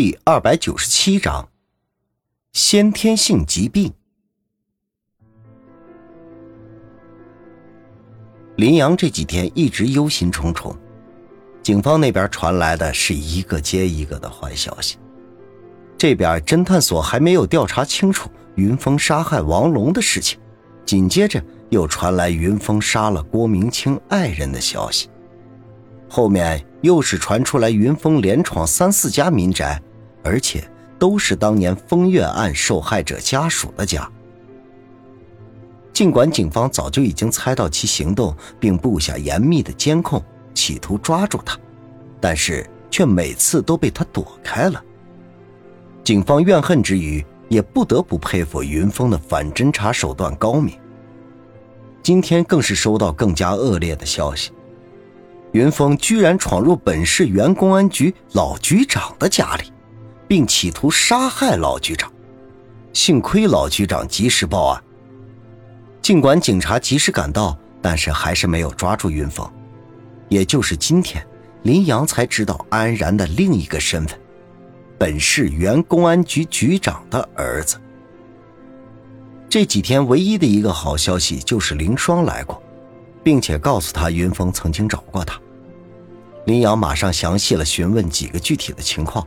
第二百九十七章：先天性疾病。林阳这几天一直忧心忡忡，警方那边传来的是一个接一个的坏消息。这边侦探所还没有调查清楚云峰杀害王龙的事情，紧接着又传来云峰杀了郭明清爱人的消息，后面又是传出来云峰连闯三四家民宅。而且都是当年风月案受害者家属的家。尽管警方早就已经猜到其行动，并布下严密的监控，企图抓住他，但是却每次都被他躲开了。警方怨恨之余，也不得不佩服云峰的反侦查手段高明。今天更是收到更加恶劣的消息：云峰居然闯入本市原公安局老局长的家里。并企图杀害老局长，幸亏老局长及时报案。尽管警察及时赶到，但是还是没有抓住云峰。也就是今天，林阳才知道安然的另一个身份——本市原公安局局长的儿子。这几天唯一的一个好消息就是林双来过，并且告诉他云峰曾经找过他。林阳马上详细了询问几个具体的情况。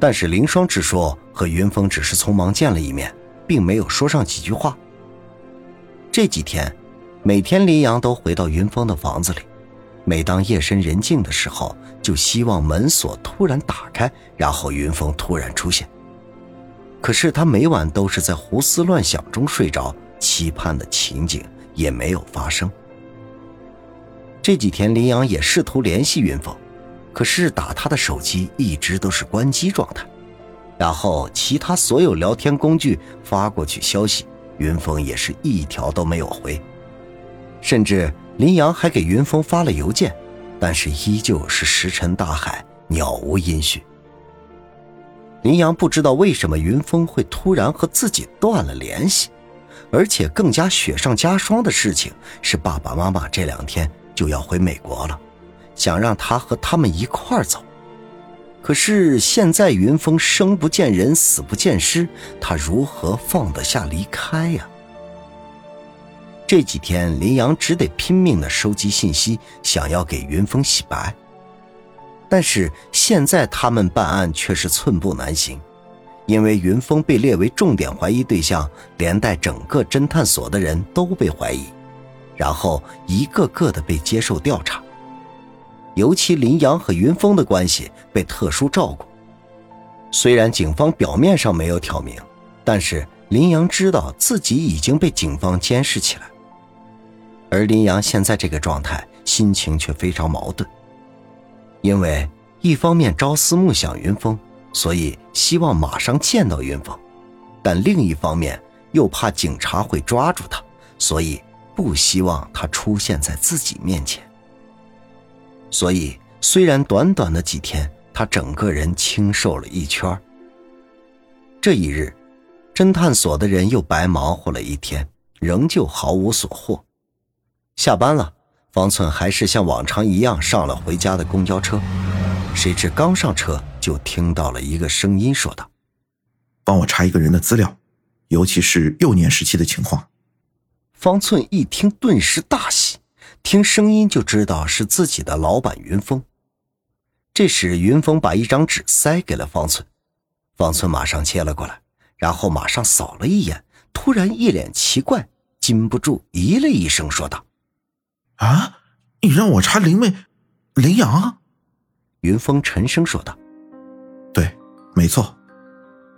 但是林双只说和云峰只是匆忙见了一面，并没有说上几句话。这几天，每天林阳都回到云峰的房子里，每当夜深人静的时候，就希望门锁突然打开，然后云峰突然出现。可是他每晚都是在胡思乱想中睡着，期盼的情景也没有发生。这几天，林阳也试图联系云峰。可是打他的手机一直都是关机状态，然后其他所有聊天工具发过去消息，云峰也是一条都没有回，甚至林阳还给云峰发了邮件，但是依旧是石沉大海，鸟无音讯。林阳不知道为什么云峰会突然和自己断了联系，而且更加雪上加霜的事情是爸爸妈妈这两天就要回美国了。想让他和他们一块走，可是现在云峰生不见人，死不见尸，他如何放得下离开呀？这几天林阳只得拼命的收集信息，想要给云峰洗白。但是现在他们办案却是寸步难行，因为云峰被列为重点怀疑对象，连带整个侦探所的人都被怀疑，然后一个个的被接受调查。尤其林阳和云峰的关系被特殊照顾。虽然警方表面上没有挑明，但是林阳知道自己已经被警方监视起来。而林阳现在这个状态，心情却非常矛盾。因为一方面朝思暮想云峰，所以希望马上见到云峰；但另一方面又怕警察会抓住他，所以不希望他出现在自己面前。所以，虽然短短的几天，他整个人清瘦了一圈。这一日，侦探所的人又白忙活了一天，仍旧毫无所获。下班了，方寸还是像往常一样上了回家的公交车。谁知刚上车，就听到了一个声音说道：“帮我查一个人的资料，尤其是幼年时期的情况。”方寸一听，顿时大喜。听声音就知道是自己的老板云峰。这时，云峰把一张纸塞给了方寸，方寸马上接了过来，然后马上扫了一眼，突然一脸奇怪，禁不住咦了一声，说道：“啊，你让我查林妹，林阳？”云峰沉声说道：“对，没错。”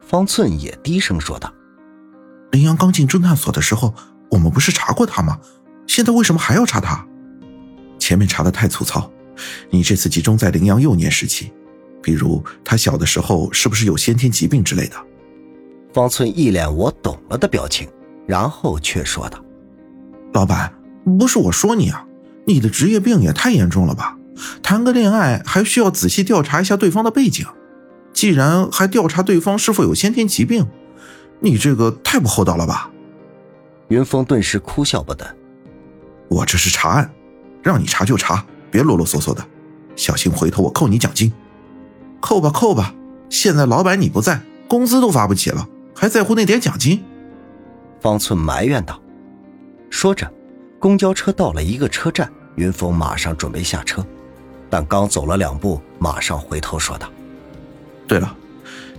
方寸也低声说道：“林阳刚进侦探所的时候，我们不是查过他吗？现在为什么还要查他？”前面查的太粗糙，你这次集中在羚羊幼年时期，比如他小的时候是不是有先天疾病之类的？方寸一脸我懂了的表情，然后却说道：“老板，不是我说你啊，你的职业病也太严重了吧？谈个恋爱还需要仔细调查一下对方的背景，既然还调查对方是否有先天疾病，你这个太不厚道了吧？”云峰顿时哭笑不得：“我这是查案。”让你查就查，别啰啰嗦嗦的，小心回头我扣你奖金。扣吧扣吧，现在老板你不在，工资都发不起了，还在乎那点奖金？方寸埋怨道。说着，公交车到了一个车站，云峰马上准备下车，但刚走了两步，马上回头说道：“对了，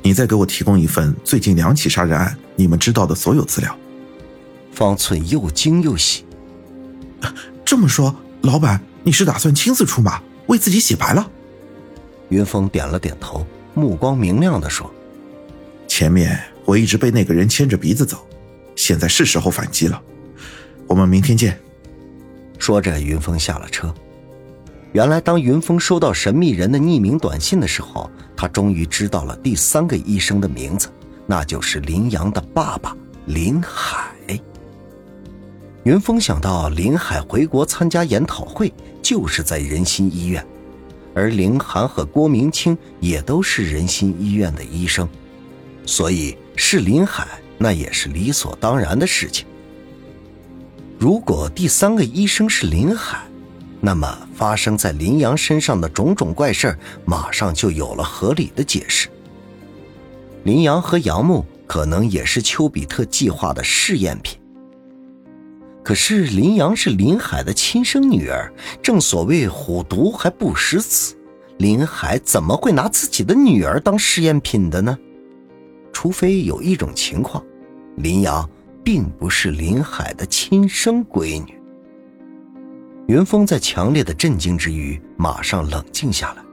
你再给我提供一份最近两起杀人案你们知道的所有资料。”方寸又惊又喜。这么说，老板你是打算亲自出马，为自己洗白了？云峰点了点头，目光明亮地说：“前面我一直被那个人牵着鼻子走，现在是时候反击了。我们明天见。”说着，云峰下了车。原来，当云峰收到神秘人的匿名短信的时候，他终于知道了第三个医生的名字，那就是林阳的爸爸林海。云峰想到林海回国参加研讨会就是在仁心医院，而林涵和郭明清也都是仁心医院的医生，所以是林海那也是理所当然的事情。如果第三个医生是林海，那么发生在林阳身上的种种怪事马上就有了合理的解释。林阳和杨木可能也是丘比特计划的试验品。可是林阳是林海的亲生女儿，正所谓虎毒还不食子，林海怎么会拿自己的女儿当试验品的呢？除非有一种情况，林阳并不是林海的亲生闺女。云峰在强烈的震惊之余，马上冷静下来，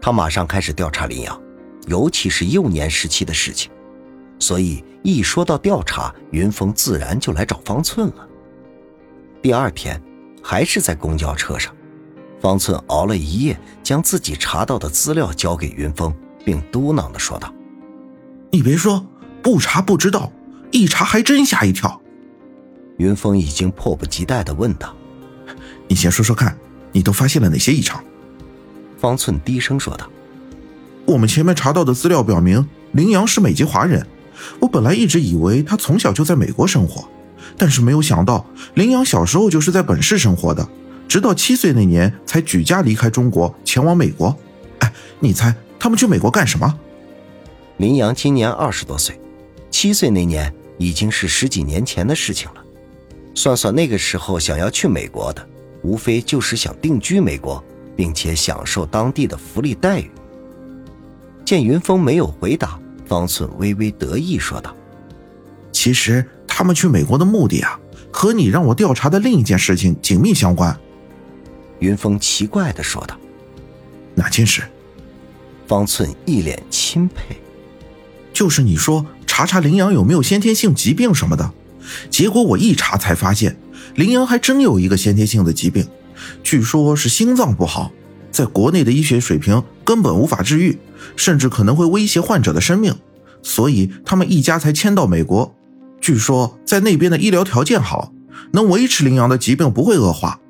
他马上开始调查林阳，尤其是幼年时期的事情，所以一说到调查，云峰自然就来找方寸了。第二天，还是在公交车上，方寸熬了一夜，将自己查到的资料交给云峰，并嘟囔的说道：“你别说，不查不知道，一查还真吓一跳。”云峰已经迫不及待的问道：“你先说说看，你都发现了哪些异常？”方寸低声说道：“我们前面查到的资料表明，林阳是美籍华人。我本来一直以为他从小就在美国生活。”但是没有想到，林阳小时候就是在本市生活的，直到七岁那年才举家离开中国前往美国。哎，你猜他们去美国干什么？林阳今年二十多岁，七岁那年已经是十几年前的事情了。算算那个时候想要去美国的，无非就是想定居美国，并且享受当地的福利待遇。见云峰没有回答，方寸微微得意说道：“其实。”他们去美国的目的啊，和你让我调查的另一件事情紧密相关。”云峰奇怪的说道。“哪件事？”方寸一脸钦佩。“就是你说查查羚羊有没有先天性疾病什么的，结果我一查才发现，羚羊还真有一个先天性的疾病，据说是心脏不好，在国内的医学水平根本无法治愈，甚至可能会威胁患者的生命，所以他们一家才迁到美国。”据说在那边的医疗条件好，能维持羚羊的疾病不会恶化。